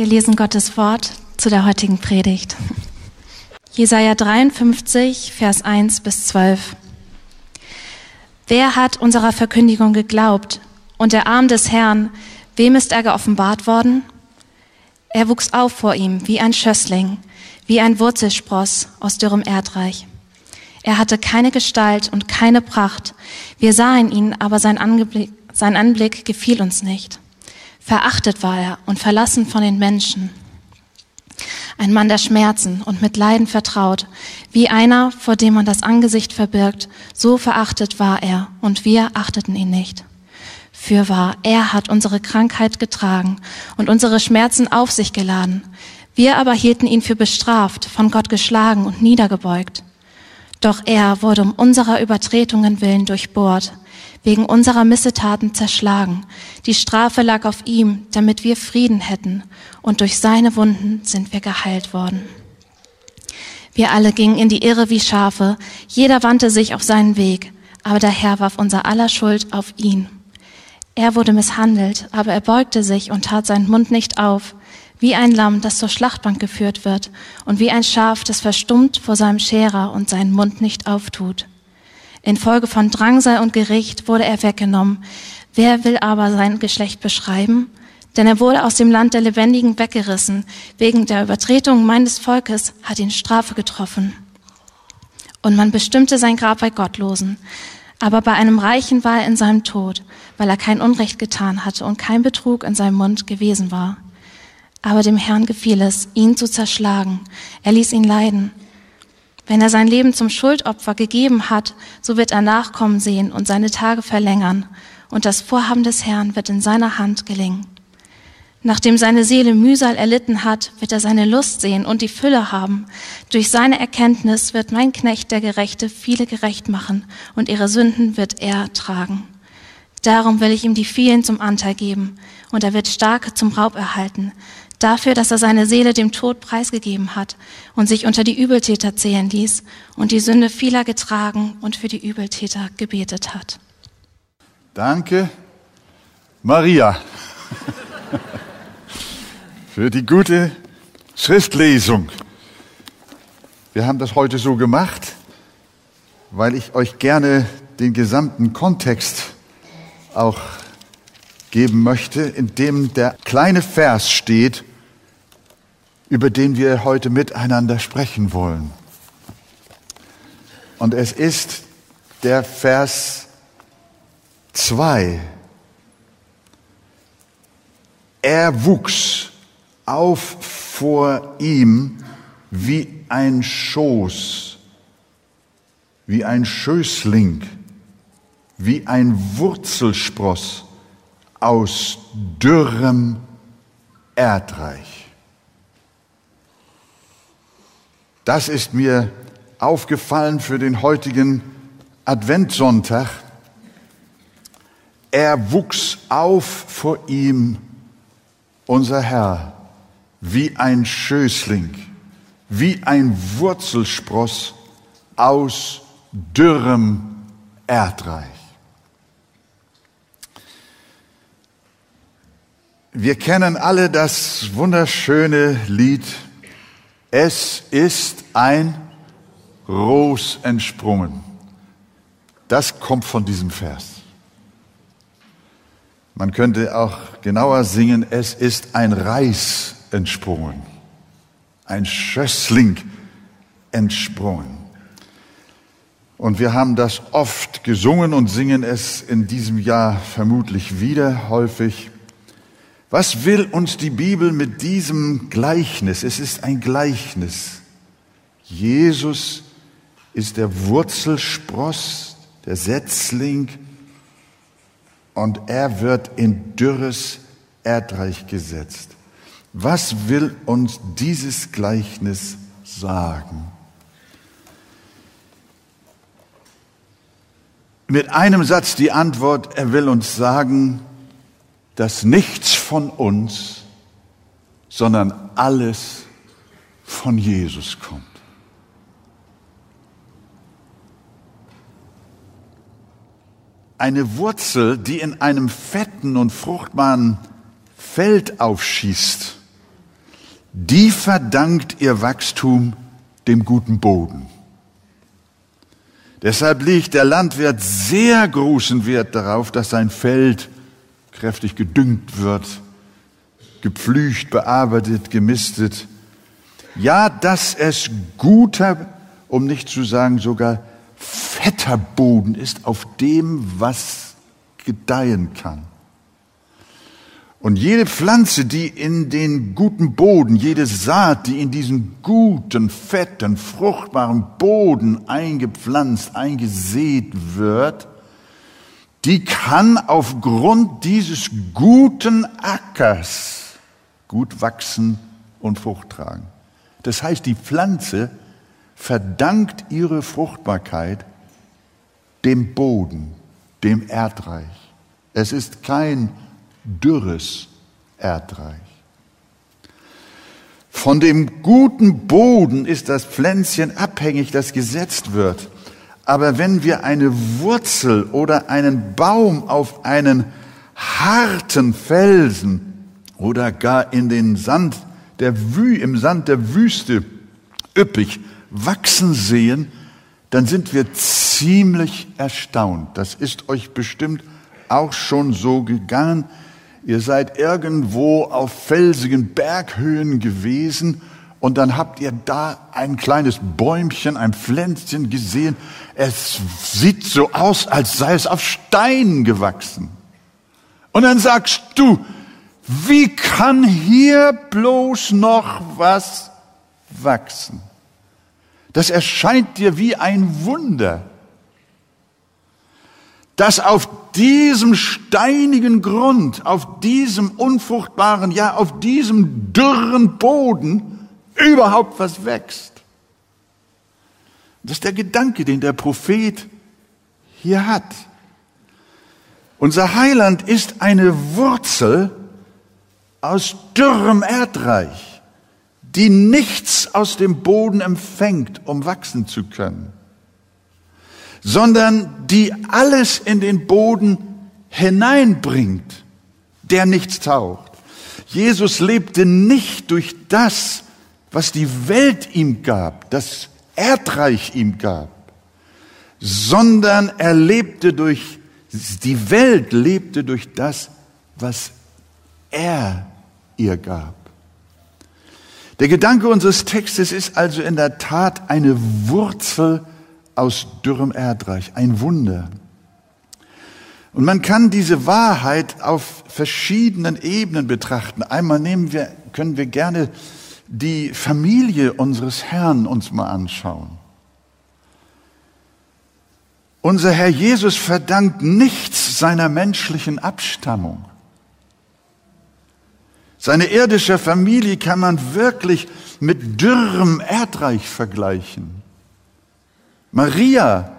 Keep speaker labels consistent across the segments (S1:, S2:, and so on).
S1: Wir lesen Gottes Wort zu der heutigen Predigt. Jesaja 53, Vers 1 bis 12. Wer hat unserer Verkündigung geglaubt? Und der Arm des Herrn, wem ist er geoffenbart worden? Er wuchs auf vor ihm wie ein Schössling, wie ein Wurzelspross aus dürrem Erdreich. Er hatte keine Gestalt und keine Pracht. Wir sahen ihn, aber sein Anblick, sein Anblick gefiel uns nicht. Verachtet war er und verlassen von den Menschen. Ein Mann der Schmerzen und mit Leiden vertraut, wie einer, vor dem man das Angesicht verbirgt, so verachtet war er und wir achteten ihn nicht. Fürwahr, er hat unsere Krankheit getragen und unsere Schmerzen auf sich geladen. Wir aber hielten ihn für bestraft, von Gott geschlagen und niedergebeugt. Doch er wurde um unserer Übertretungen willen durchbohrt, wegen unserer Missetaten zerschlagen. Die Strafe lag auf ihm, damit wir Frieden hätten, und durch seine Wunden sind wir geheilt worden. Wir alle gingen in die Irre wie Schafe, jeder wandte sich auf seinen Weg, aber der Herr warf unser aller Schuld auf ihn. Er wurde misshandelt, aber er beugte sich und tat seinen Mund nicht auf, wie ein Lamm, das zur Schlachtbank geführt wird, und wie ein Schaf, das verstummt vor seinem Scherer und seinen Mund nicht auftut. Infolge von Drangsal und Gericht wurde er weggenommen. Wer will aber sein Geschlecht beschreiben? Denn er wurde aus dem Land der Lebendigen weggerissen. Wegen der Übertretung meines Volkes hat ihn Strafe getroffen. Und man bestimmte sein Grab bei Gottlosen. Aber bei einem Reichen war er in seinem Tod, weil er kein Unrecht getan hatte und kein Betrug in seinem Mund gewesen war. Aber dem Herrn gefiel es, ihn zu zerschlagen. Er ließ ihn leiden. Wenn er sein Leben zum Schuldopfer gegeben hat, so wird er Nachkommen sehen und seine Tage verlängern, und das Vorhaben des Herrn wird in seiner Hand gelingen. Nachdem seine Seele Mühsal erlitten hat, wird er seine Lust sehen und die Fülle haben. Durch seine Erkenntnis wird mein Knecht, der Gerechte, viele gerecht machen, und ihre Sünden wird er tragen. Darum will ich ihm die vielen zum Anteil geben, und er wird Starke zum Raub erhalten dafür, dass er seine Seele dem Tod preisgegeben hat und sich unter die Übeltäter zählen ließ und die Sünde vieler getragen und für die Übeltäter gebetet hat.
S2: Danke, Maria, für die gute Schriftlesung. Wir haben das heute so gemacht, weil ich euch gerne den gesamten Kontext auch geben möchte, in dem der kleine Vers steht, über den wir heute miteinander sprechen wollen. Und es ist der Vers 2. Er wuchs auf vor ihm wie ein Schoß, wie ein Schößling, wie ein Wurzelspross aus dürrem Erdreich. Das ist mir aufgefallen für den heutigen Adventssonntag. Er wuchs auf vor ihm, unser Herr, wie ein Schößling, wie ein Wurzelspross aus dürrem Erdreich. Wir kennen alle das wunderschöne Lied es ist ein Ros entsprungen. Das kommt von diesem Vers. Man könnte auch genauer singen, es ist ein Reis entsprungen, ein Schössling entsprungen. Und wir haben das oft gesungen und singen es in diesem Jahr vermutlich wieder häufig. Was will uns die Bibel mit diesem Gleichnis? Es ist ein Gleichnis. Jesus ist der Wurzelspross, der Setzling, und er wird in dürres Erdreich gesetzt. Was will uns dieses Gleichnis sagen? Mit einem Satz die Antwort, er will uns sagen, dass nichts von uns, sondern alles von Jesus kommt. Eine Wurzel, die in einem fetten und fruchtbaren Feld aufschießt, die verdankt ihr Wachstum dem guten Boden. Deshalb legt der Landwirt sehr großen Wert darauf, dass sein Feld kräftig gedüngt wird, gepflügt, bearbeitet, gemistet. Ja, dass es guter, um nicht zu sagen sogar fetter Boden ist, auf dem was gedeihen kann. Und jede Pflanze, die in den guten Boden, jede Saat, die in diesen guten, fetten, fruchtbaren Boden eingepflanzt, eingesät wird, die kann aufgrund dieses guten Ackers gut wachsen und Frucht tragen. Das heißt, die Pflanze verdankt ihre Fruchtbarkeit dem Boden, dem Erdreich. Es ist kein dürres Erdreich. Von dem guten Boden ist das Pflänzchen abhängig, das gesetzt wird. Aber wenn wir eine Wurzel oder einen Baum auf einen harten Felsen oder gar in den Sand der Wü im Sand der Wüste üppig wachsen sehen, dann sind wir ziemlich erstaunt. Das ist euch bestimmt auch schon so gegangen. Ihr seid irgendwo auf felsigen Berghöhen gewesen und dann habt ihr da ein kleines Bäumchen, ein Pflänzchen gesehen. Es sieht so aus, als sei es auf Steinen gewachsen. Und dann sagst du, wie kann hier bloß noch was wachsen? Das erscheint dir wie ein Wunder dass auf diesem steinigen Grund, auf diesem unfruchtbaren, ja, auf diesem dürren Boden überhaupt was wächst. Das ist der Gedanke, den der Prophet hier hat. Unser Heiland ist eine Wurzel aus dürrem Erdreich, die nichts aus dem Boden empfängt, um wachsen zu können sondern die alles in den Boden hineinbringt, der nichts taucht. Jesus lebte nicht durch das, was die Welt ihm gab, das Erdreich ihm gab, sondern er lebte durch, die Welt lebte durch das, was er ihr gab. Der Gedanke unseres Textes ist also in der Tat eine Wurzel aus dürrem Erdreich, ein Wunder. Und man kann diese Wahrheit auf verschiedenen Ebenen betrachten. Einmal nehmen wir, können wir gerne die Familie unseres Herrn uns mal anschauen. Unser Herr Jesus verdankt nichts seiner menschlichen Abstammung. Seine irdische Familie kann man wirklich mit dürrem Erdreich vergleichen. Maria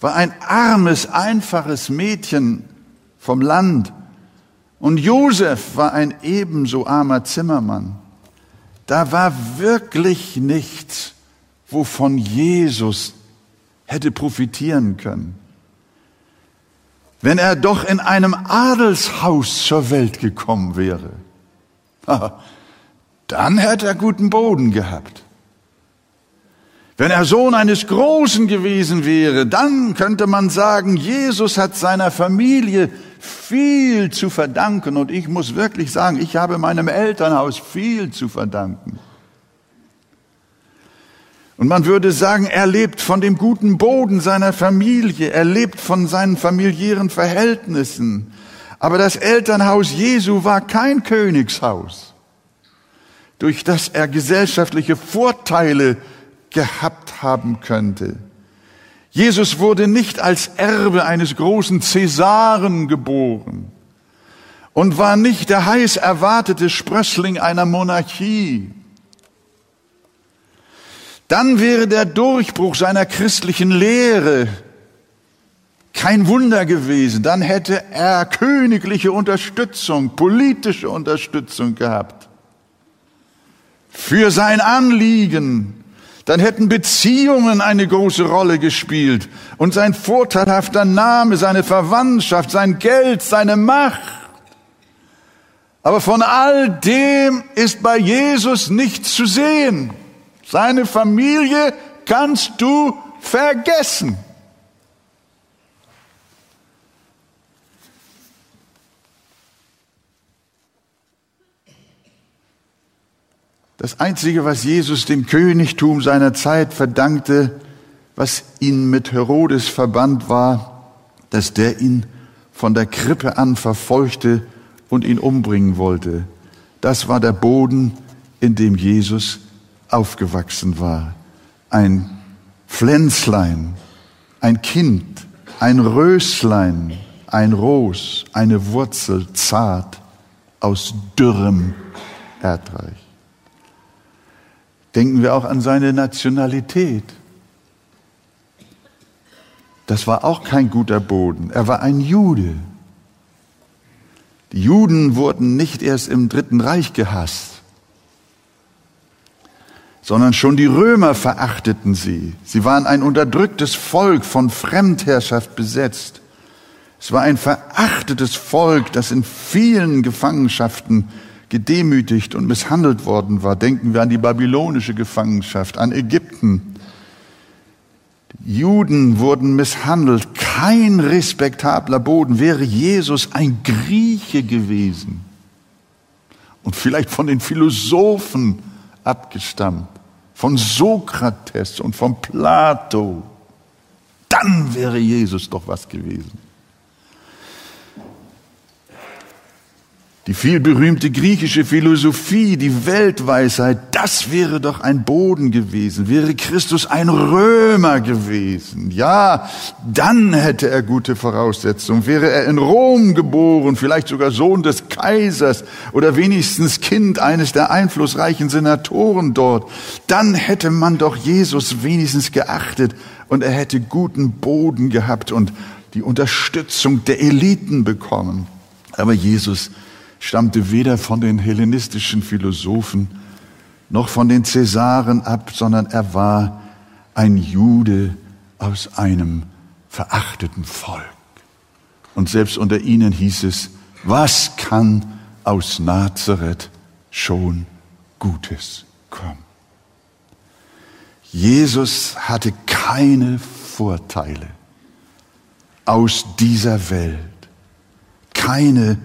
S2: war ein armes, einfaches Mädchen vom Land und Josef war ein ebenso armer Zimmermann. Da war wirklich nichts, wovon Jesus hätte profitieren können. Wenn er doch in einem Adelshaus zur Welt gekommen wäre, dann hätte er guten Boden gehabt. Wenn er Sohn eines Großen gewesen wäre, dann könnte man sagen, Jesus hat seiner Familie viel zu verdanken. Und ich muss wirklich sagen, ich habe meinem Elternhaus viel zu verdanken. Und man würde sagen, er lebt von dem guten Boden seiner Familie, er lebt von seinen familiären Verhältnissen. Aber das Elternhaus Jesu war kein Königshaus, durch das er gesellschaftliche Vorteile gehabt haben könnte. Jesus wurde nicht als Erbe eines großen Cäsaren geboren und war nicht der heiß erwartete Sprössling einer Monarchie. Dann wäre der Durchbruch seiner christlichen Lehre kein Wunder gewesen. Dann hätte er königliche Unterstützung, politische Unterstützung gehabt. Für sein Anliegen dann hätten Beziehungen eine große Rolle gespielt und sein vorteilhafter Name, seine Verwandtschaft, sein Geld, seine Macht. Aber von all dem ist bei Jesus nichts zu sehen. Seine Familie kannst du vergessen. Das Einzige, was Jesus dem Königtum seiner Zeit verdankte, was ihn mit Herodes verband, war, dass der ihn von der Krippe an verfolgte und ihn umbringen wollte. Das war der Boden, in dem Jesus aufgewachsen war. Ein Pflänzlein, ein Kind, ein Röslein, ein Ros, eine Wurzel zart aus dürrem Erdreich. Denken wir auch an seine Nationalität. Das war auch kein guter Boden. Er war ein Jude. Die Juden wurden nicht erst im Dritten Reich gehasst, sondern schon die Römer verachteten sie. Sie waren ein unterdrücktes Volk, von Fremdherrschaft besetzt. Es war ein verachtetes Volk, das in vielen Gefangenschaften gedemütigt und misshandelt worden war. Denken wir an die babylonische Gefangenschaft, an Ägypten. Juden wurden misshandelt. Kein respektabler Boden. Wäre Jesus ein Grieche gewesen und vielleicht von den Philosophen abgestammt, von Sokrates und von Plato, dann wäre Jesus doch was gewesen. Die vielberühmte griechische Philosophie, die Weltweisheit, das wäre doch ein Boden gewesen. Wäre Christus ein Römer gewesen, ja, dann hätte er gute Voraussetzungen. Wäre er in Rom geboren, vielleicht sogar Sohn des Kaisers oder wenigstens Kind eines der einflussreichen Senatoren dort, dann hätte man doch Jesus wenigstens geachtet und er hätte guten Boden gehabt und die Unterstützung der Eliten bekommen. Aber Jesus stammte weder von den hellenistischen Philosophen noch von den Cäsaren ab, sondern er war ein Jude aus einem verachteten Volk. Und selbst unter ihnen hieß es, was kann aus Nazareth schon Gutes kommen? Jesus hatte keine Vorteile aus dieser Welt, keine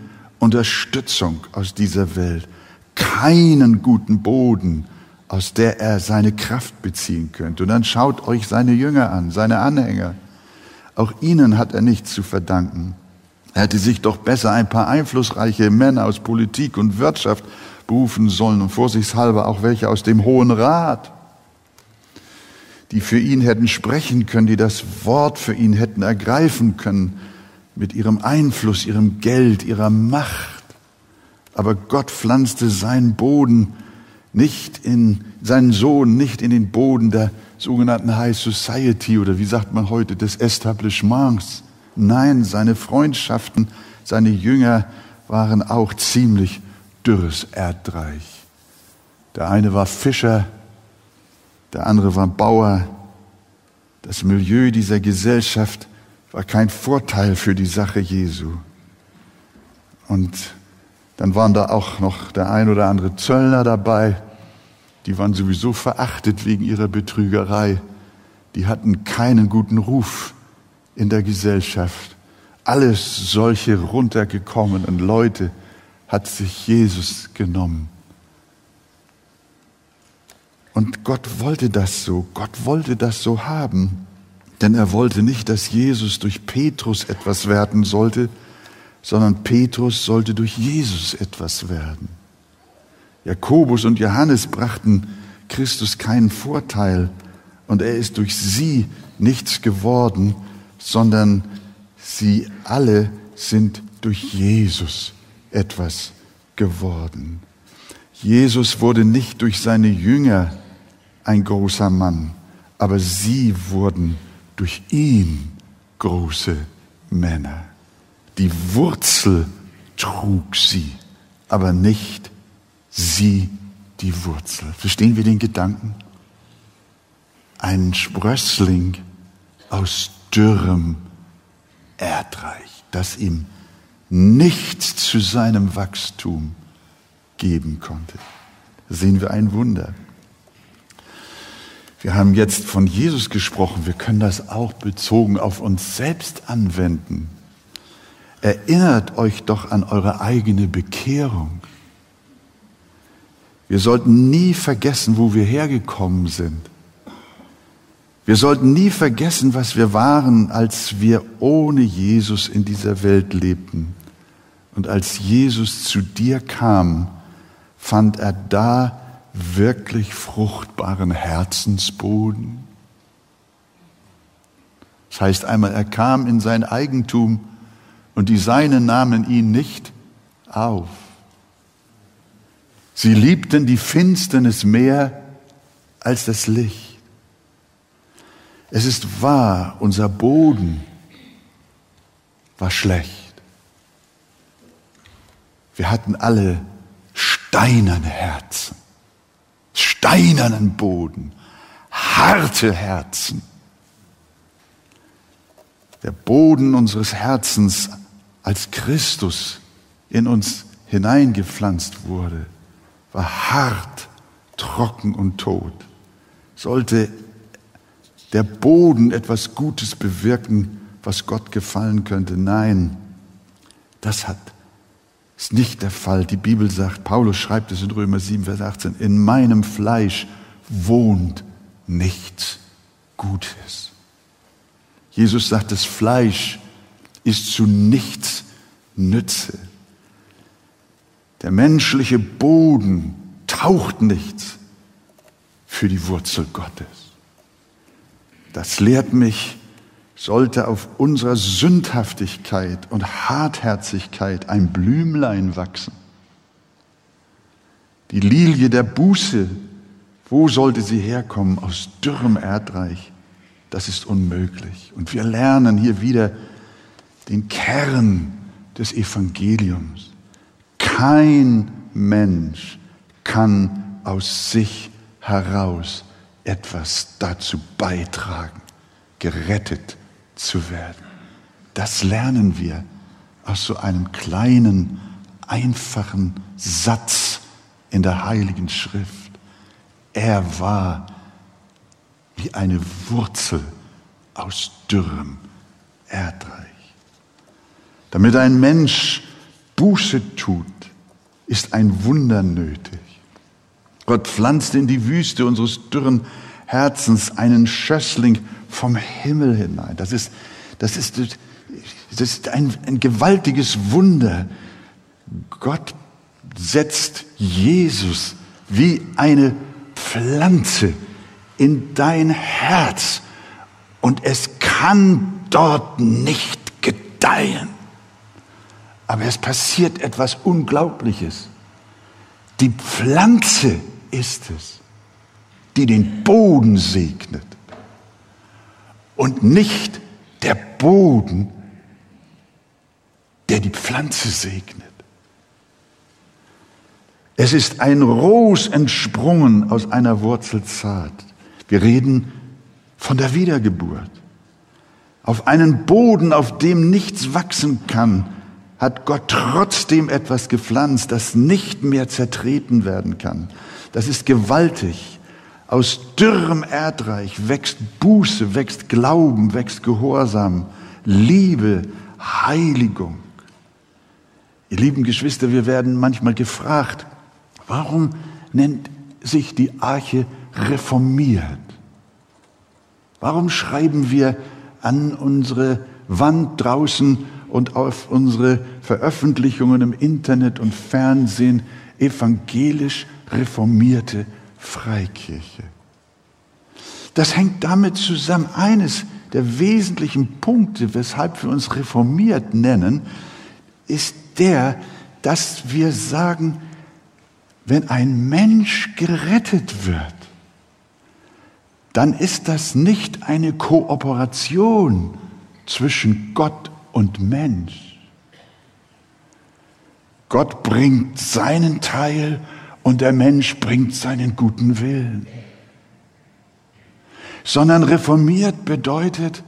S2: Unterstützung aus dieser Welt, keinen guten Boden, aus der er seine Kraft beziehen könnte. Und dann schaut euch seine Jünger an, seine Anhänger. Auch ihnen hat er nichts zu verdanken. Er hätte sich doch besser ein paar einflussreiche Männer aus Politik und Wirtschaft berufen sollen und vorsichtshalber auch welche aus dem Hohen Rat, die für ihn hätten sprechen können, die das Wort für ihn hätten ergreifen können mit ihrem Einfluss, ihrem Geld, ihrer Macht. Aber Gott pflanzte seinen Boden nicht in, seinen Sohn nicht in den Boden der sogenannten High Society oder wie sagt man heute des Establishments. Nein, seine Freundschaften, seine Jünger waren auch ziemlich dürres Erdreich. Der eine war Fischer, der andere war Bauer. Das Milieu dieser Gesellschaft war kein Vorteil für die Sache Jesu. Und dann waren da auch noch der ein oder andere Zöllner dabei, die waren sowieso verachtet wegen ihrer Betrügerei. Die hatten keinen guten Ruf in der Gesellschaft. Alles solche runtergekommenen Leute hat sich Jesus genommen. Und Gott wollte das so. Gott wollte das so haben. Denn er wollte nicht, dass Jesus durch Petrus etwas werden sollte, sondern Petrus sollte durch Jesus etwas werden. Jakobus und Johannes brachten Christus keinen Vorteil und er ist durch sie nichts geworden, sondern sie alle sind durch Jesus etwas geworden. Jesus wurde nicht durch seine Jünger ein großer Mann, aber sie wurden durch ihn große Männer. Die Wurzel trug sie, aber nicht sie die Wurzel. Verstehen wir den Gedanken? Ein Sprössling aus dürrem Erdreich, das ihm nichts zu seinem Wachstum geben konnte. Da sehen wir ein Wunder. Wir haben jetzt von Jesus gesprochen. Wir können das auch bezogen auf uns selbst anwenden. Erinnert euch doch an eure eigene Bekehrung. Wir sollten nie vergessen, wo wir hergekommen sind. Wir sollten nie vergessen, was wir waren, als wir ohne Jesus in dieser Welt lebten. Und als Jesus zu dir kam, fand er da wirklich fruchtbaren Herzensboden? Das heißt einmal, er kam in sein Eigentum und die Seinen nahmen ihn nicht auf. Sie liebten die Finsternis mehr als das Licht. Es ist wahr, unser Boden war schlecht. Wir hatten alle steinerne Herzen steinernen Boden, harte Herzen. Der Boden unseres Herzens, als Christus in uns hineingepflanzt wurde, war hart, trocken und tot. Sollte der Boden etwas Gutes bewirken, was Gott gefallen könnte? Nein, das hat ist nicht der Fall. Die Bibel sagt, Paulus schreibt es in Römer 7, Vers 18, in meinem Fleisch wohnt nichts Gutes. Jesus sagt, das Fleisch ist zu nichts Nütze. Der menschliche Boden taucht nichts für die Wurzel Gottes. Das lehrt mich, sollte auf unserer Sündhaftigkeit und Hartherzigkeit ein Blümlein wachsen. Die Lilie der Buße, wo sollte sie herkommen? Aus dürrem Erdreich. Das ist unmöglich. Und wir lernen hier wieder den Kern des Evangeliums. Kein Mensch kann aus sich heraus etwas dazu beitragen, gerettet zu werden. Das lernen wir aus so einem kleinen, einfachen Satz in der Heiligen Schrift. Er war wie eine Wurzel aus dürrem Erdreich. Damit ein Mensch Buße tut, ist ein Wunder nötig. Gott pflanzte in die Wüste unseres dürren Herzens einen Schössling vom Himmel hinein. Das ist, das ist, das ist ein, ein gewaltiges Wunder. Gott setzt Jesus wie eine Pflanze in dein Herz und es kann dort nicht gedeihen. Aber es passiert etwas Unglaubliches. Die Pflanze ist es, die den Boden segnet und nicht der Boden, der die Pflanze segnet. Es ist ein Ros entsprungen aus einer Wurzelzart. Wir reden von der Wiedergeburt. Auf einen Boden, auf dem nichts wachsen kann, hat Gott trotzdem etwas gepflanzt, das nicht mehr zertreten werden kann. Das ist gewaltig. Aus dürrem Erdreich wächst Buße, wächst Glauben, wächst Gehorsam, Liebe, Heiligung. Ihr lieben Geschwister, wir werden manchmal gefragt, warum nennt sich die Arche reformiert? Warum schreiben wir an unsere Wand draußen und auf unsere Veröffentlichungen im Internet und Fernsehen evangelisch reformierte Freikirche. Das hängt damit zusammen, eines der wesentlichen Punkte, weshalb wir uns reformiert nennen, ist der, dass wir sagen, wenn ein Mensch gerettet wird, dann ist das nicht eine Kooperation zwischen Gott und Mensch. Gott bringt seinen Teil und der Mensch bringt seinen guten Willen. Sondern reformiert bedeutet,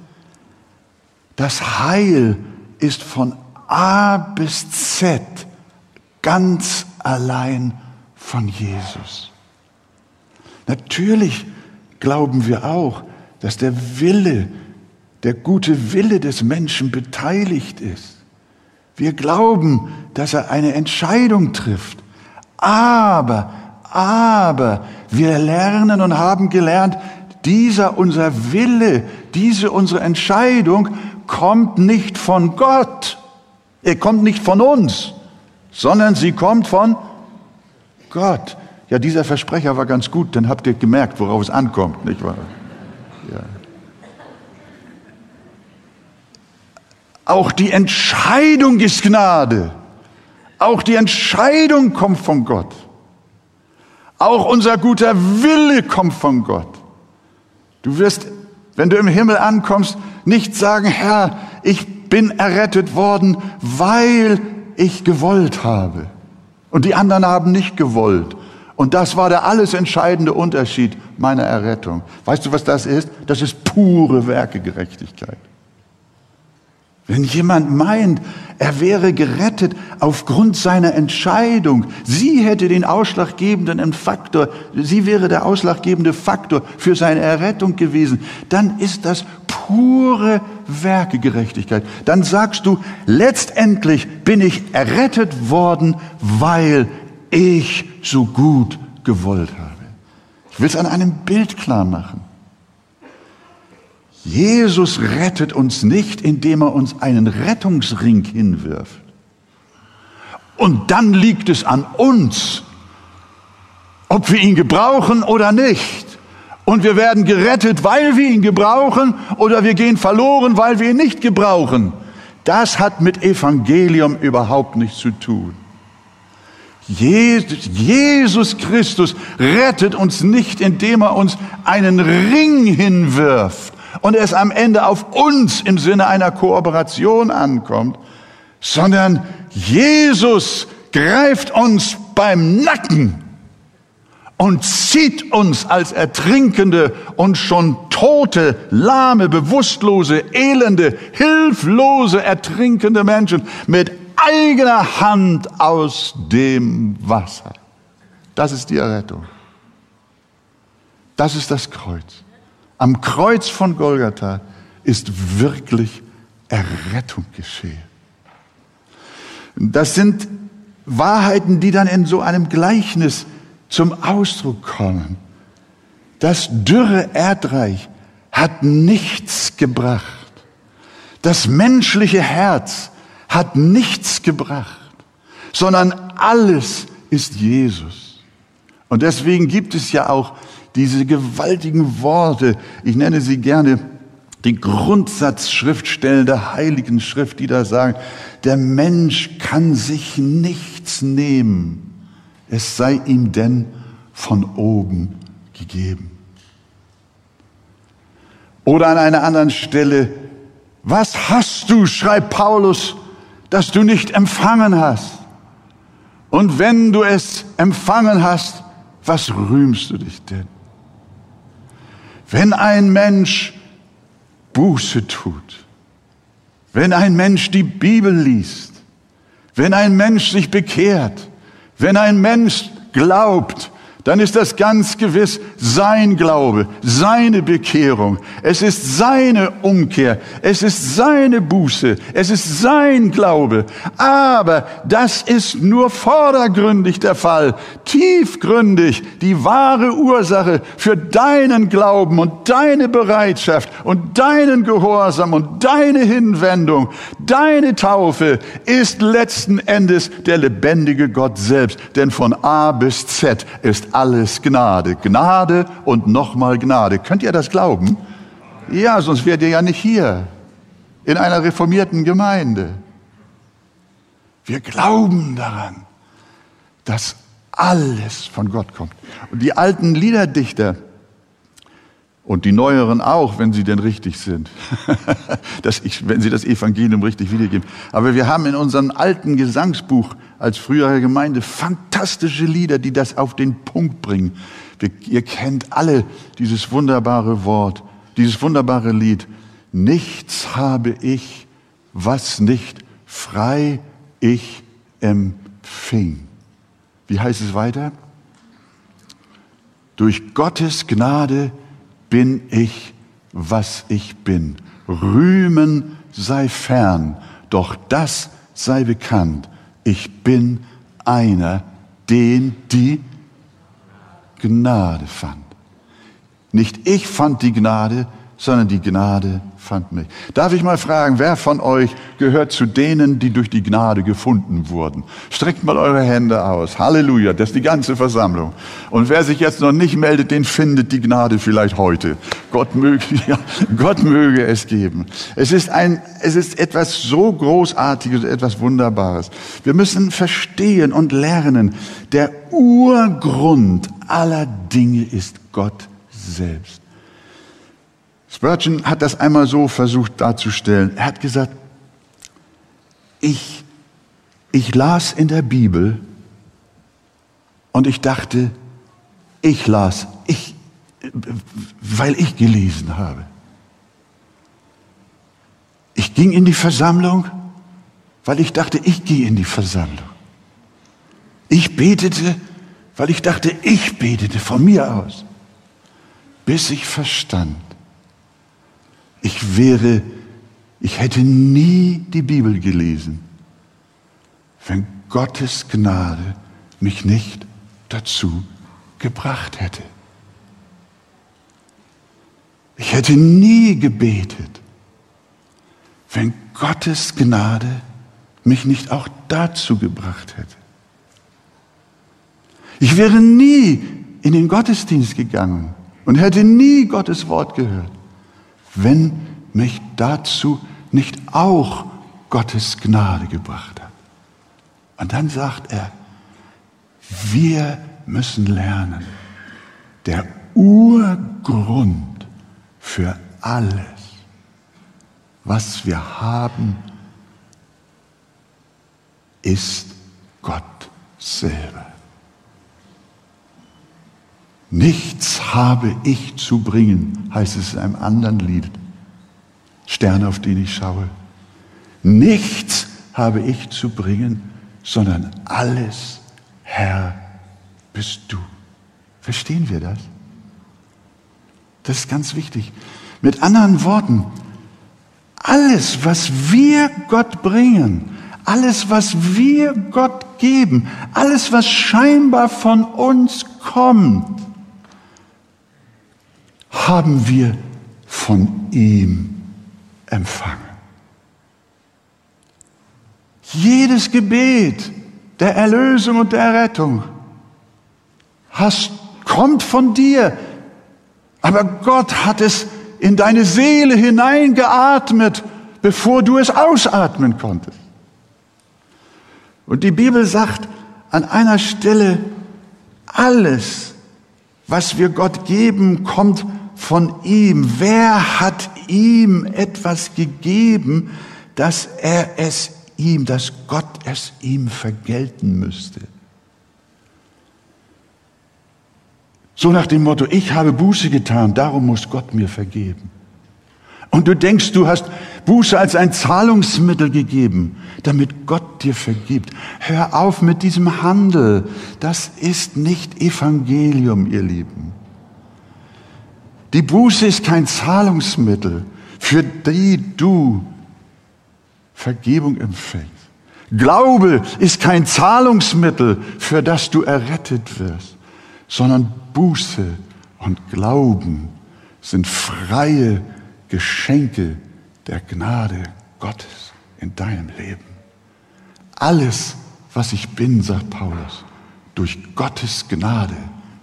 S2: das Heil ist von A bis Z ganz allein von Jesus. Natürlich glauben wir auch, dass der Wille, der gute Wille des Menschen beteiligt ist. Wir glauben, dass er eine Entscheidung trifft. Aber, aber, wir lernen und haben gelernt, dieser unser Wille, diese unsere Entscheidung kommt nicht von Gott. Er kommt nicht von uns, sondern sie kommt von Gott. Ja, dieser Versprecher war ganz gut, dann habt ihr gemerkt, worauf es ankommt, nicht wahr? Ja. Auch die Entscheidung ist Gnade. Auch die Entscheidung kommt von Gott. Auch unser guter Wille kommt von Gott. Du wirst, wenn du im Himmel ankommst, nicht sagen, Herr, ich bin errettet worden, weil ich gewollt habe. Und die anderen haben nicht gewollt. Und das war der alles entscheidende Unterschied meiner Errettung. Weißt du, was das ist? Das ist pure Werkegerechtigkeit. Wenn jemand meint, er wäre gerettet aufgrund seiner Entscheidung, sie hätte den ausschlaggebenden Faktor, sie wäre der ausschlaggebende Faktor für seine Errettung gewesen, dann ist das pure Werkegerechtigkeit. Dann sagst du, letztendlich bin ich errettet worden, weil ich so gut gewollt habe. Ich will es an einem Bild klar machen. Jesus rettet uns nicht, indem er uns einen Rettungsring hinwirft. Und dann liegt es an uns, ob wir ihn gebrauchen oder nicht. Und wir werden gerettet, weil wir ihn gebrauchen, oder wir gehen verloren, weil wir ihn nicht gebrauchen. Das hat mit Evangelium überhaupt nichts zu tun. Jesus, Christus rettet uns nicht, indem er uns einen Ring hinwirft und es am Ende auf uns im Sinne einer Kooperation ankommt, sondern Jesus greift uns beim Nacken und zieht uns als ertrinkende und schon tote, lahme, bewusstlose, elende, hilflose, ertrinkende Menschen mit eigener Hand aus dem Wasser. Das ist die Errettung. Das ist das Kreuz. Am Kreuz von Golgatha ist wirklich Errettung geschehen. Das sind Wahrheiten, die dann in so einem Gleichnis zum Ausdruck kommen. Das dürre Erdreich hat nichts gebracht. Das menschliche Herz hat nichts gebracht, sondern alles ist Jesus. Und deswegen gibt es ja auch diese gewaltigen Worte, ich nenne sie gerne die Grundsatzschriftstellen der Heiligen Schrift, die da sagen, der Mensch kann sich nichts nehmen, es sei ihm denn von oben gegeben. Oder an einer anderen Stelle, was hast du, schreibt Paulus, das du nicht empfangen hast? Und wenn du es empfangen hast, was rühmst du dich denn? Wenn ein Mensch Buße tut, wenn ein Mensch die Bibel liest, wenn ein Mensch sich bekehrt, wenn ein Mensch glaubt, dann ist das ganz gewiss sein Glaube, seine Bekehrung. Es ist seine Umkehr, es ist seine Buße, es ist sein Glaube. Aber das ist nur vordergründig der Fall, tiefgründig die wahre Ursache für deinen Glauben und deine Bereitschaft und deinen Gehorsam und deine Hinwendung, deine Taufe ist letzten Endes der lebendige Gott selbst. Denn von A bis Z ist alles Gnade. Gnade und nochmal Gnade. Könnt ihr das glauben? Ja, sonst wärt ihr ja nicht hier in einer reformierten Gemeinde. Wir glauben daran, dass alles von Gott kommt. Und die alten Liederdichter, und die neueren auch, wenn sie denn richtig sind, dass ich, wenn sie das Evangelium richtig wiedergeben. Aber wir haben in unserem alten Gesangsbuch als frühere Gemeinde fantastische Lieder, die das auf den Punkt bringen. Wir, ihr kennt alle dieses wunderbare Wort, dieses wunderbare Lied. Nichts habe ich, was nicht frei ich empfing. Wie heißt es weiter? Durch Gottes Gnade bin ich, was ich bin. Rühmen sei fern, doch das sei bekannt. Ich bin einer, den die Gnade fand. Nicht ich fand die Gnade, sondern die Gnade fand mich. Darf ich mal fragen, wer von euch gehört zu denen, die durch die Gnade gefunden wurden? Streckt mal eure Hände aus. Halleluja, das ist die ganze Versammlung. Und wer sich jetzt noch nicht meldet, den findet die Gnade vielleicht heute. Gott möge, ja, Gott möge es geben. Es ist ein, es ist etwas so Großartiges, etwas Wunderbares. Wir müssen verstehen und lernen, der Urgrund aller Dinge ist Gott selbst. Spurgeon hat das einmal so versucht darzustellen. Er hat gesagt, ich, ich las in der Bibel und ich dachte, ich las, ich, weil ich gelesen habe. Ich ging in die Versammlung, weil ich dachte, ich gehe in die Versammlung. Ich betete, weil ich dachte, ich betete von mir aus, bis ich verstand, ich wäre, ich hätte nie die Bibel gelesen, wenn Gottes Gnade mich nicht dazu gebracht hätte. Ich hätte nie gebetet, wenn Gottes Gnade mich nicht auch dazu gebracht hätte. Ich wäre nie in den Gottesdienst gegangen und hätte nie Gottes Wort gehört, wenn mich dazu nicht auch Gottes Gnade gebracht hat. Und dann sagt er, wir müssen lernen, der Urgrund für alles, was wir haben, ist Gott selber. Nichts habe ich zu bringen, heißt es in einem anderen Lied. Sterne, auf den ich schaue. Nichts habe ich zu bringen, sondern alles, Herr, bist du. Verstehen wir das? Das ist ganz wichtig. Mit anderen Worten, alles, was wir Gott bringen, alles, was wir Gott geben, alles, was scheinbar von uns kommt, haben wir von ihm empfangen. Jedes Gebet der Erlösung und der Errettung hast, kommt von dir, aber Gott hat es in deine Seele hineingeatmet, bevor du es ausatmen konntest. Und die Bibel sagt an einer Stelle, alles, was wir Gott geben, kommt von ihm. Wer hat ihm etwas gegeben, dass er es ihm, dass Gott es ihm vergelten müsste? So nach dem Motto, ich habe Buße getan, darum muss Gott mir vergeben. Und du denkst, du hast Buße als ein Zahlungsmittel gegeben, damit Gott dir vergibt. Hör auf mit diesem Handel. Das ist nicht Evangelium, ihr Lieben. Die Buße ist kein Zahlungsmittel, für die du Vergebung empfängst. Glaube ist kein Zahlungsmittel, für das du errettet wirst, sondern Buße und Glauben sind freie Geschenke der Gnade Gottes in deinem Leben. Alles, was ich bin, sagt Paulus, durch Gottes Gnade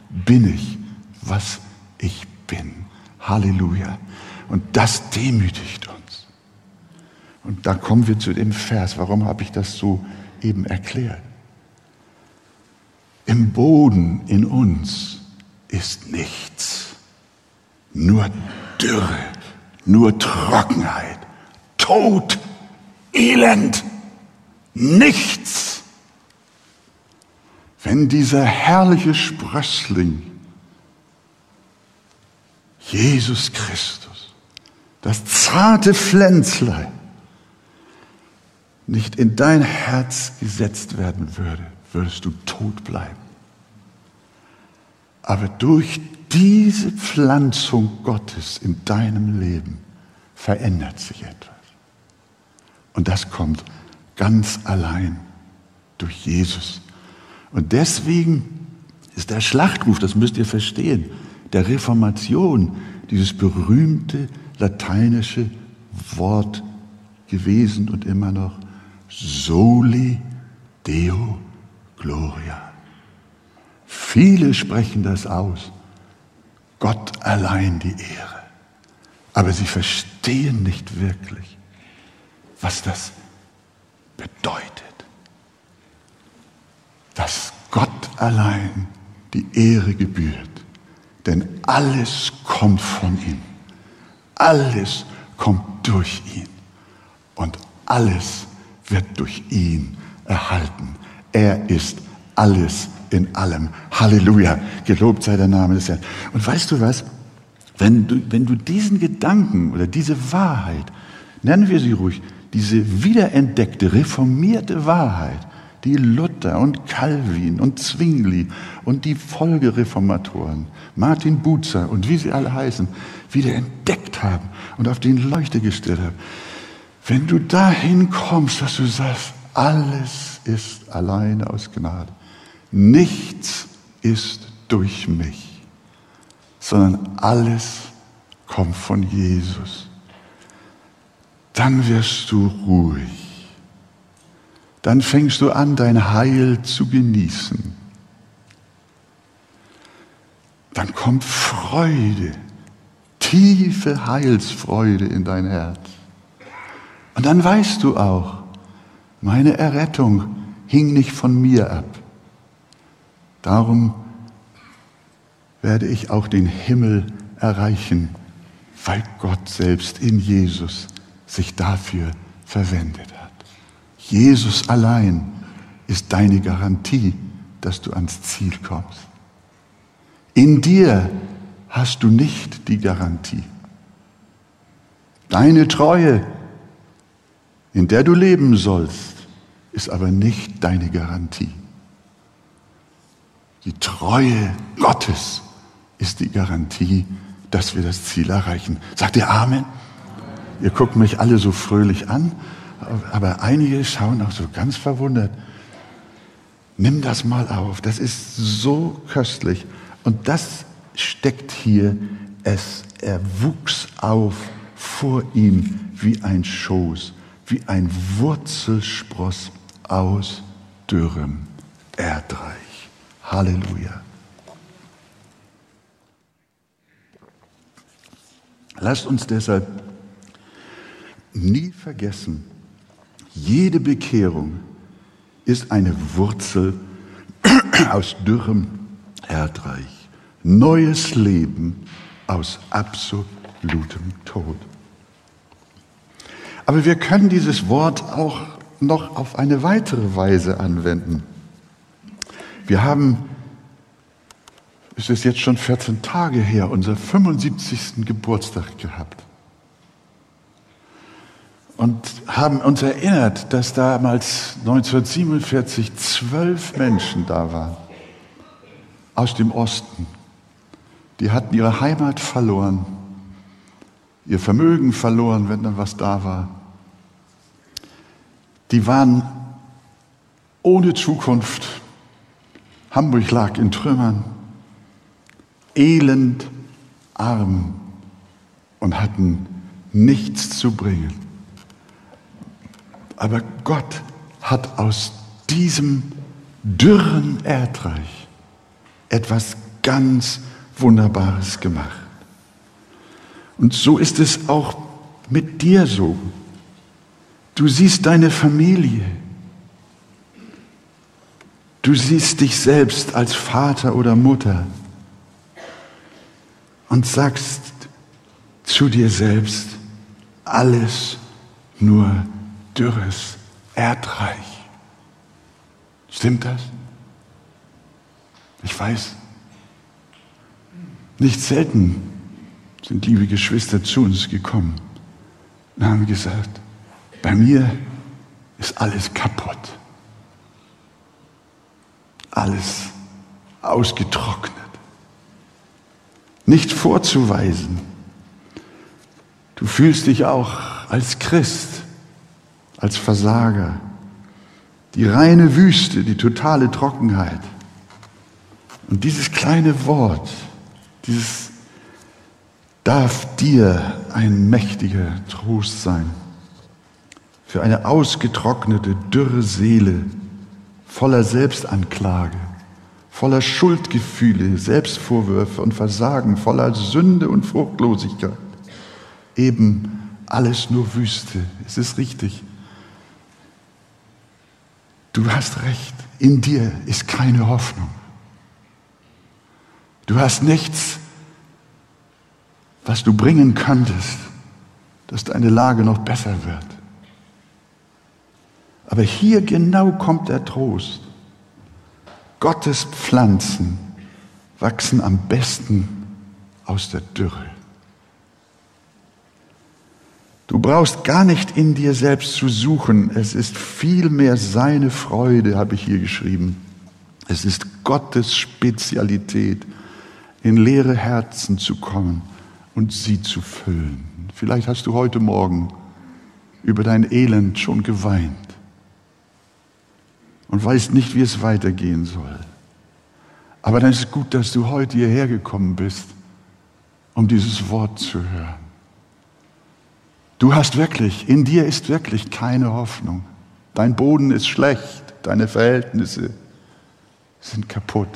S2: bin ich, was ich bin bin. Halleluja. Und das demütigt uns. Und da kommen wir zu dem Vers. Warum habe ich das so eben erklärt? Im Boden in uns ist nichts. Nur Dürre, nur Trockenheit, Tod, Elend, nichts. Wenn dieser herrliche Sprössling Jesus Christus, das zarte Pflänzlein, nicht in dein Herz gesetzt werden würde, würdest du tot bleiben. Aber durch diese Pflanzung Gottes in deinem Leben verändert sich etwas. Und das kommt ganz allein durch Jesus. Und deswegen ist der Schlachtruf, das müsst ihr verstehen, der Reformation, dieses berühmte lateinische Wort gewesen und immer noch Soli Deo Gloria. Viele sprechen das aus. Gott allein die Ehre. Aber sie verstehen nicht wirklich, was das bedeutet. Dass Gott allein die Ehre gebührt. Denn alles kommt von ihm. Alles kommt durch ihn. Und alles wird durch ihn erhalten. Er ist alles in allem. Halleluja. Gelobt sei der Name des Herrn. Und weißt du was? Wenn du, wenn du diesen Gedanken oder diese Wahrheit, nennen wir sie ruhig, diese wiederentdeckte, reformierte Wahrheit, die Luther und Calvin und Zwingli und die Folgereformatoren, Martin Buzer und wie sie alle heißen, wieder entdeckt haben und auf den Leuchte gestellt haben. Wenn du dahin kommst, dass du sagst, alles ist alleine aus Gnade, nichts ist durch mich, sondern alles kommt von Jesus, dann wirst du ruhig. Dann fängst du an, dein Heil zu genießen. Dann kommt Freude, tiefe Heilsfreude in dein Herz. Und dann weißt du auch, meine Errettung hing nicht von mir ab. Darum werde ich auch den Himmel erreichen, weil Gott selbst in Jesus sich dafür verwendet. Jesus allein ist deine Garantie, dass du ans Ziel kommst. In dir hast du nicht die Garantie. Deine Treue in der du leben sollst, ist aber nicht deine Garantie. Die Treue Gottes ist die Garantie, dass wir das Ziel erreichen. Sagt ihr Amen? Ihr guckt mich alle so fröhlich an, aber einige schauen auch so ganz verwundert. Nimm das mal auf, das ist so köstlich. Und das steckt hier, es erwuchs auf vor ihm wie ein Schoß wie ein Wurzelspross aus dürrem Erdreich. Halleluja. Lasst uns deshalb nie vergessen, jede Bekehrung ist eine Wurzel aus dürrem Erdreich. Neues Leben aus absolutem Tod. Aber wir können dieses Wort auch noch auf eine weitere Weise anwenden. Wir haben, es ist jetzt schon 14 Tage her, unser 75. Geburtstag gehabt. Und haben uns erinnert, dass damals 1947 zwölf Menschen da waren aus dem Osten. Die hatten ihre Heimat verloren ihr Vermögen verloren, wenn dann was da war. Die waren ohne Zukunft. Hamburg lag in Trümmern, elend, arm und hatten nichts zu bringen. Aber Gott hat aus diesem dürren Erdreich etwas ganz Wunderbares gemacht. Und so ist es auch mit dir so. Du siehst deine Familie. Du siehst dich selbst als Vater oder Mutter und sagst zu dir selbst, alles nur dürres Erdreich. Stimmt das? Ich weiß. Nicht selten sind liebe Geschwister zu uns gekommen und haben gesagt, bei mir ist alles kaputt. alles ausgetrocknet. Nicht vorzuweisen. Du fühlst dich auch als Christ, als Versager. Die reine Wüste, die totale Trockenheit. Und dieses kleine Wort, dieses darf dir ein mächtiger Trost sein für eine ausgetrocknete, dürre Seele voller Selbstanklage, voller Schuldgefühle, Selbstvorwürfe und Versagen, voller Sünde und Fruchtlosigkeit. Eben alles nur Wüste. Es ist richtig. Du hast recht. In dir ist keine Hoffnung. Du hast nichts, was du bringen könntest, dass deine Lage noch besser wird. Aber hier genau kommt der Trost. Gottes Pflanzen wachsen am besten aus der Dürre. Du brauchst gar nicht in dir selbst zu suchen. Es ist vielmehr seine Freude, habe ich hier geschrieben. Es ist Gottes Spezialität, in leere Herzen zu kommen und sie zu füllen. Vielleicht hast du heute Morgen über dein Elend schon geweint und weißt nicht, wie es weitergehen soll. Aber dann ist es gut, dass du heute hierher gekommen bist, um dieses Wort zu hören. Du hast wirklich, in dir ist wirklich keine Hoffnung. Dein Boden ist schlecht, deine Verhältnisse sind kaputt.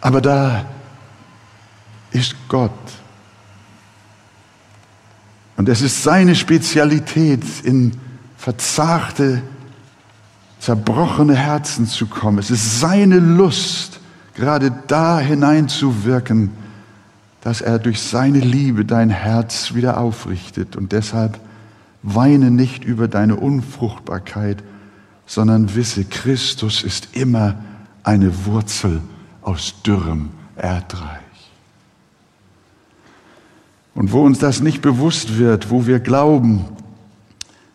S2: Aber da ist Gott. Und es ist seine Spezialität, in verzagte, zerbrochene Herzen zu kommen. Es ist seine Lust, gerade da hineinzuwirken, dass er durch seine Liebe dein Herz wieder aufrichtet. Und deshalb weine nicht über deine Unfruchtbarkeit, sondern wisse, Christus ist immer eine Wurzel aus dürrem Erdreich. Und wo uns das nicht bewusst wird, wo wir glauben,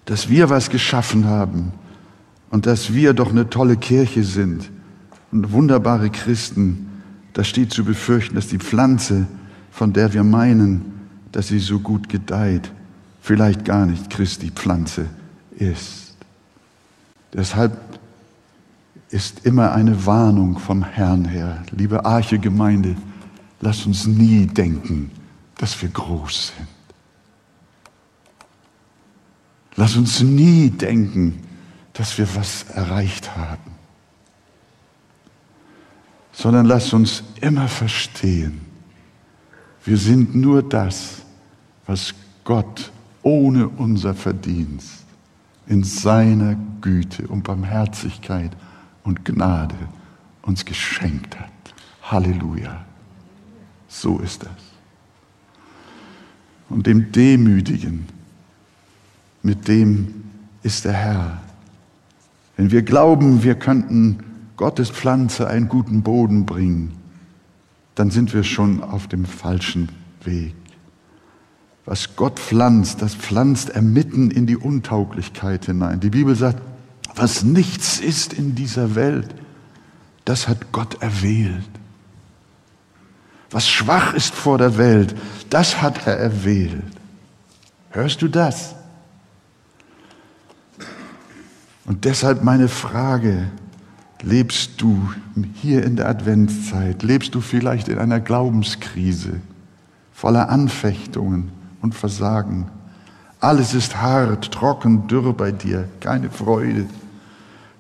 S2: dass wir was geschaffen haben und dass wir doch eine tolle Kirche sind und wunderbare Christen, da steht zu befürchten, dass die Pflanze, von der wir meinen, dass sie so gut gedeiht, vielleicht gar nicht Christi Pflanze ist. Deshalb ist immer eine Warnung vom Herrn her. Liebe Arche Gemeinde, lass uns nie denken, dass wir groß sind. Lass uns nie denken, dass wir was erreicht haben, sondern lass uns immer verstehen, wir sind nur das, was Gott ohne unser Verdienst in seiner Güte und Barmherzigkeit und Gnade uns geschenkt hat. Halleluja. So ist das. Und dem Demütigen, mit dem ist der Herr. Wenn wir glauben, wir könnten Gottes Pflanze einen guten Boden bringen, dann sind wir schon auf dem falschen Weg. Was Gott pflanzt, das pflanzt er mitten in die Untauglichkeit hinein. Die Bibel sagt, was nichts ist in dieser Welt, das hat Gott erwählt. Was schwach ist vor der Welt, das hat er erwählt. Hörst du das? Und deshalb meine Frage, lebst du hier in der Adventszeit, lebst du vielleicht in einer Glaubenskrise voller Anfechtungen und Versagen? Alles ist hart, trocken, dürr bei dir, keine Freude,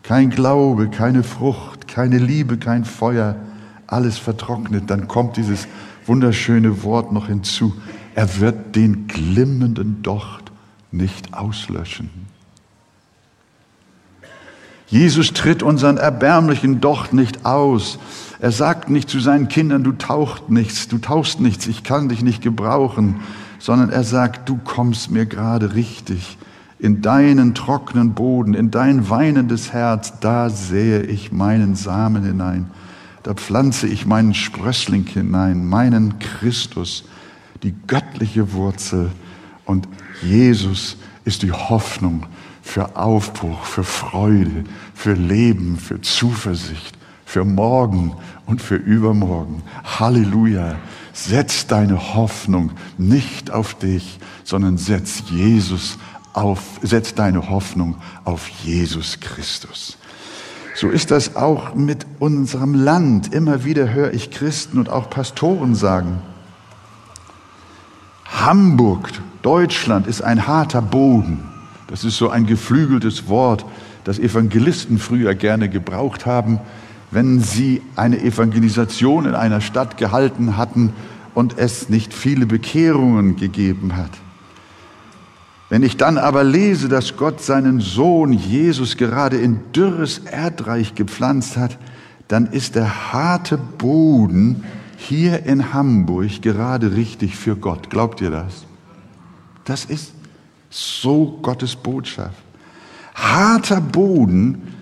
S2: kein Glaube, keine Frucht, keine Liebe, kein Feuer, alles vertrocknet. Dann kommt dieses wunderschöne Wort noch hinzu. Er wird den glimmenden Docht nicht auslöschen. Jesus tritt unseren erbärmlichen Docht nicht aus. Er sagt nicht zu seinen Kindern, du taucht nichts, du tauchst nichts, ich kann dich nicht gebrauchen, sondern er sagt, du kommst mir gerade richtig. In deinen trockenen Boden, in dein weinendes Herz, da sähe ich meinen Samen hinein. Da pflanze ich meinen Sprössling hinein, meinen Christus, die göttliche Wurzel. Und Jesus ist die Hoffnung für Aufbruch, für Freude, für Leben, für Zuversicht, für morgen und für übermorgen. Halleluja. Setz deine Hoffnung nicht auf dich, sondern setz Jesus auf, setz deine Hoffnung auf Jesus Christus. So ist das auch mit unserem Land. Immer wieder höre ich Christen und auch Pastoren sagen, Hamburg, Deutschland ist ein harter Boden. Das ist so ein geflügeltes Wort, das Evangelisten früher gerne gebraucht haben, wenn sie eine Evangelisation in einer Stadt gehalten hatten und es nicht viele Bekehrungen gegeben hat. Wenn ich dann aber lese, dass Gott seinen Sohn Jesus gerade in dürres Erdreich gepflanzt hat, dann ist der harte Boden hier in Hamburg gerade richtig für Gott. Glaubt ihr das? Das ist so Gottes Botschaft. Harter Boden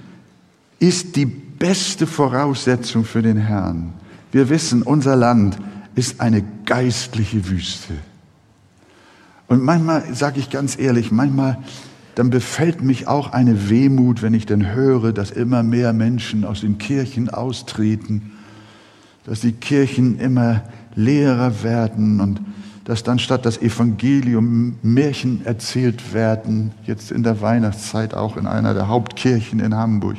S2: ist die beste Voraussetzung für den Herrn. Wir wissen, unser Land ist eine geistliche Wüste. Und manchmal, sage ich ganz ehrlich, manchmal, dann befällt mich auch eine Wehmut, wenn ich dann höre, dass immer mehr Menschen aus den Kirchen austreten, dass die Kirchen immer leerer werden und dass dann statt das Evangelium Märchen erzählt werden, jetzt in der Weihnachtszeit auch in einer der Hauptkirchen in Hamburg.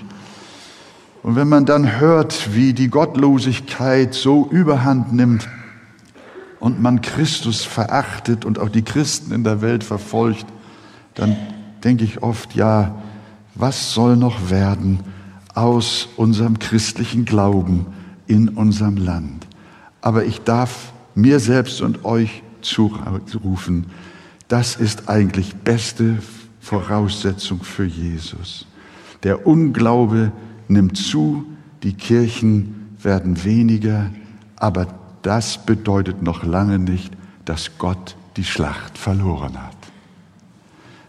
S2: Und wenn man dann hört, wie die Gottlosigkeit so überhand nimmt, und man Christus verachtet und auch die Christen in der Welt verfolgt, dann denke ich oft, ja, was soll noch werden aus unserem christlichen Glauben in unserem Land? Aber ich darf mir selbst und euch zurufen, das ist eigentlich beste Voraussetzung für Jesus. Der Unglaube nimmt zu, die Kirchen werden weniger, aber das bedeutet noch lange nicht, dass Gott die Schlacht verloren hat,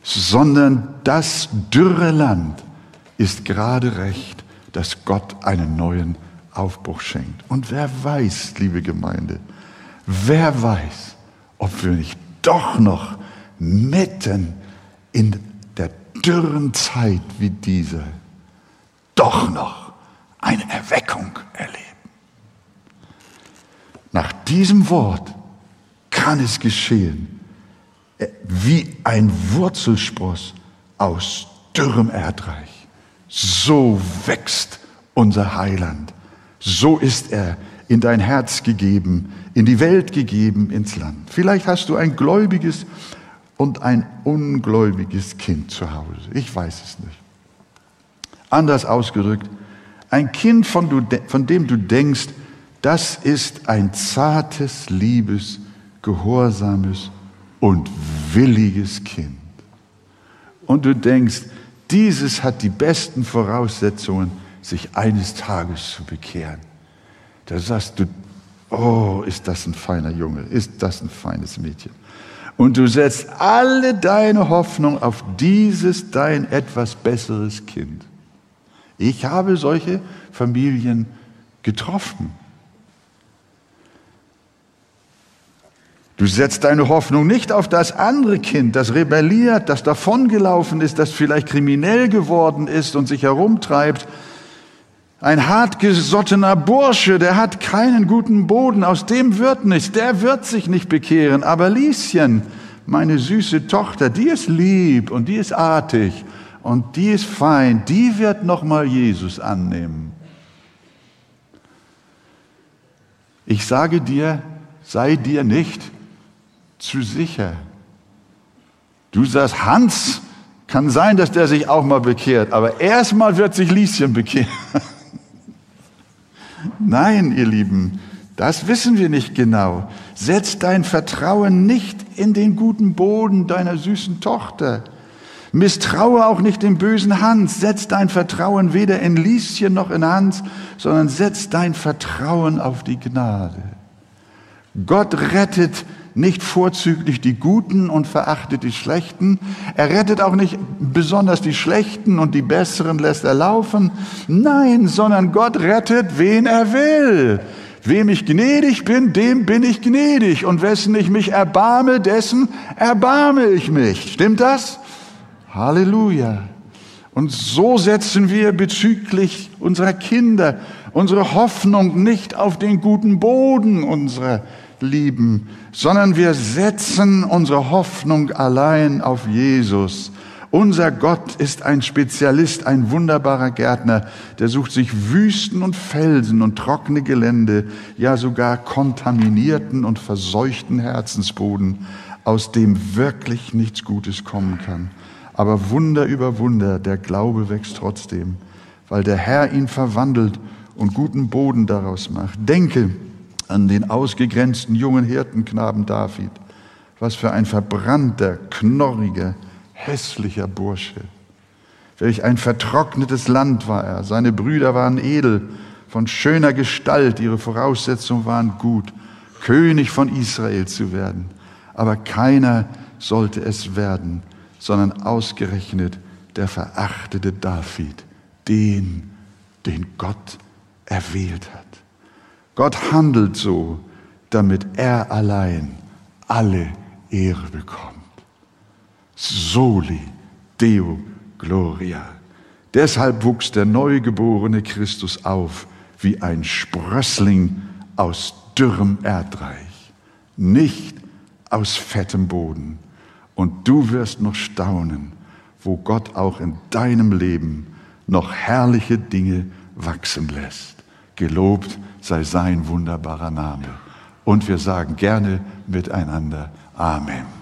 S2: sondern das dürre Land ist gerade recht, dass Gott einen neuen Aufbruch schenkt. Und wer weiß, liebe Gemeinde, wer weiß, ob wir nicht doch noch mitten in der dürren Zeit wie diese doch noch eine Erweckung erleben. Nach diesem Wort kann es geschehen, äh, wie ein Wurzelspross aus dürrem Erdreich. So wächst unser Heiland. So ist er in dein Herz gegeben, in die Welt gegeben, ins Land. Vielleicht hast du ein gläubiges und ein ungläubiges Kind zu Hause. Ich weiß es nicht. Anders ausgedrückt, ein Kind, von, du, von dem du denkst, das ist ein zartes, liebes, gehorsames und williges Kind. Und du denkst, dieses hat die besten Voraussetzungen, sich eines Tages zu bekehren. Da sagst du, oh, ist das ein feiner Junge, ist das ein feines Mädchen. Und du setzt alle deine Hoffnung auf dieses dein etwas besseres Kind. Ich habe solche Familien getroffen. Du setzt deine Hoffnung nicht auf das andere Kind, das rebelliert, das davongelaufen ist, das vielleicht kriminell geworden ist und sich herumtreibt. Ein hartgesottener Bursche, der hat keinen guten Boden, aus dem wird nichts, der wird sich nicht bekehren. Aber Lieschen, meine süße Tochter, die ist lieb und die ist artig und die ist fein, die wird nochmal Jesus annehmen. Ich sage dir, sei dir nicht zu sicher. Du sagst, Hans, kann sein, dass der sich auch mal bekehrt, aber erstmal wird sich Lieschen bekehren. Nein, ihr Lieben, das wissen wir nicht genau. Setz dein Vertrauen nicht in den guten Boden deiner süßen Tochter. Misstraue auch nicht dem bösen Hans. Setz dein Vertrauen weder in Lieschen noch in Hans, sondern setz dein Vertrauen auf die Gnade. Gott rettet nicht vorzüglich die Guten und verachtet die Schlechten. Er rettet auch nicht besonders die Schlechten und die Besseren lässt er laufen. Nein, sondern Gott rettet, wen er will. Wem ich gnädig bin, dem bin ich gnädig. Und wessen ich mich erbarme, dessen erbarme ich mich. Stimmt das? Halleluja. Und so setzen wir bezüglich unserer Kinder unsere Hoffnung nicht auf den guten Boden unserer Lieben, sondern wir setzen unsere Hoffnung allein auf Jesus. Unser Gott ist ein Spezialist, ein wunderbarer Gärtner, der sucht sich Wüsten und Felsen und trockene Gelände, ja sogar kontaminierten und verseuchten Herzensboden, aus dem wirklich nichts Gutes kommen kann. Aber Wunder über Wunder, der Glaube wächst trotzdem, weil der Herr ihn verwandelt und guten Boden daraus macht. Denke an den ausgegrenzten jungen Hirtenknaben David. Was für ein verbrannter, knorriger, hässlicher Bursche. Welch ein vertrocknetes Land war er. Seine Brüder waren edel, von schöner Gestalt, ihre Voraussetzungen waren gut, König von Israel zu werden. Aber keiner sollte es werden, sondern ausgerechnet der verachtete David, den, den Gott erwählt hat. Gott handelt so, damit er allein alle Ehre bekommt. Soli Deo Gloria. Deshalb wuchs der neugeborene Christus auf wie ein Sprössling aus dürrem Erdreich, nicht aus fettem Boden. Und du wirst noch staunen, wo Gott auch in deinem Leben noch herrliche Dinge wachsen lässt. Gelobt sei sein wunderbarer Name. Und wir sagen gerne miteinander Amen.